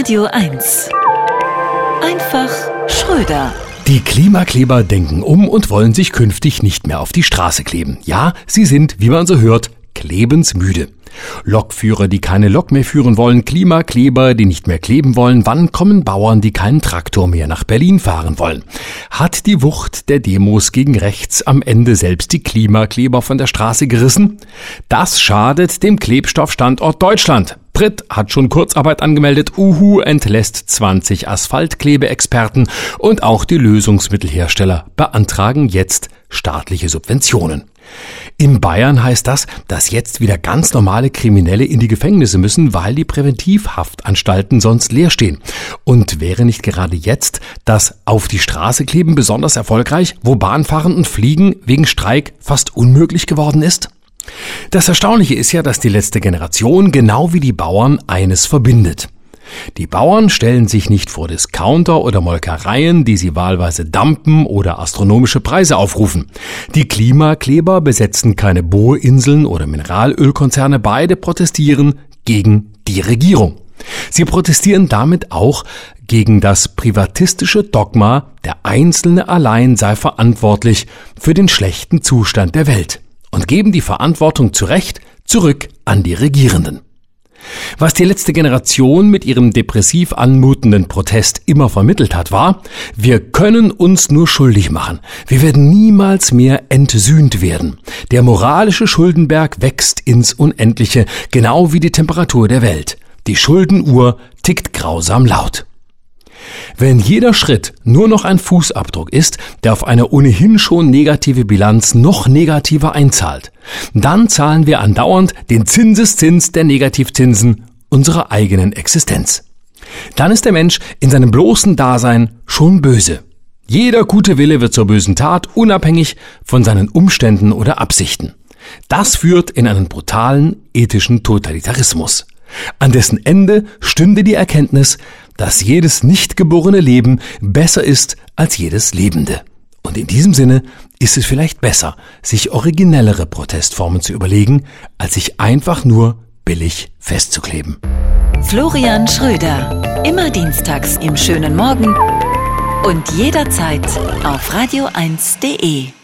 Radio 1. Einfach Schröder. Die Klimakleber denken um und wollen sich künftig nicht mehr auf die Straße kleben. Ja, sie sind, wie man so hört, klebensmüde. Lokführer, die keine Lok mehr führen wollen, Klimakleber, die nicht mehr kleben wollen, wann kommen Bauern, die keinen Traktor mehr nach Berlin fahren wollen? Hat die Wucht der Demos gegen rechts am Ende selbst die Klimakleber von der Straße gerissen? Das schadet dem Klebstoffstandort Deutschland. Brit hat schon Kurzarbeit angemeldet, Uhu entlässt 20 Asphaltklebeexperten und auch die Lösungsmittelhersteller beantragen jetzt staatliche Subventionen. In Bayern heißt das, dass jetzt wieder ganz normale Kriminelle in die Gefängnisse müssen, weil die Präventivhaftanstalten sonst leer stehen. Und wäre nicht gerade jetzt das Auf die Straße kleben besonders erfolgreich, wo Bahnfahren und Fliegen wegen Streik fast unmöglich geworden ist? Das Erstaunliche ist ja, dass die letzte Generation genau wie die Bauern eines verbindet. Die Bauern stellen sich nicht vor Discounter oder Molkereien, die sie wahlweise dampen oder astronomische Preise aufrufen. Die Klimakleber besetzen keine Bohrinseln oder Mineralölkonzerne, beide protestieren gegen die Regierung. Sie protestieren damit auch gegen das privatistische Dogma, der Einzelne allein sei verantwortlich für den schlechten Zustand der Welt und geben die Verantwortung zu Recht zurück an die Regierenden. Was die letzte Generation mit ihrem depressiv anmutenden Protest immer vermittelt hat, war, wir können uns nur schuldig machen. Wir werden niemals mehr entsühnt werden. Der moralische Schuldenberg wächst ins Unendliche, genau wie die Temperatur der Welt. Die Schuldenuhr tickt grausam laut. Wenn jeder Schritt nur noch ein Fußabdruck ist, der auf eine ohnehin schon negative Bilanz noch negativer einzahlt, dann zahlen wir andauernd den Zinseszins der Negativzinsen unserer eigenen Existenz. Dann ist der Mensch in seinem bloßen Dasein schon böse. Jeder gute Wille wird zur bösen Tat, unabhängig von seinen Umständen oder Absichten. Das führt in einen brutalen ethischen Totalitarismus. An dessen Ende stünde die Erkenntnis, dass jedes nicht geborene Leben besser ist als jedes Lebende. Und in diesem Sinne ist es vielleicht besser, sich originellere Protestformen zu überlegen, als sich einfach nur billig festzukleben. Florian Schröder. Immer dienstags im schönen Morgen und jederzeit auf radio1.de.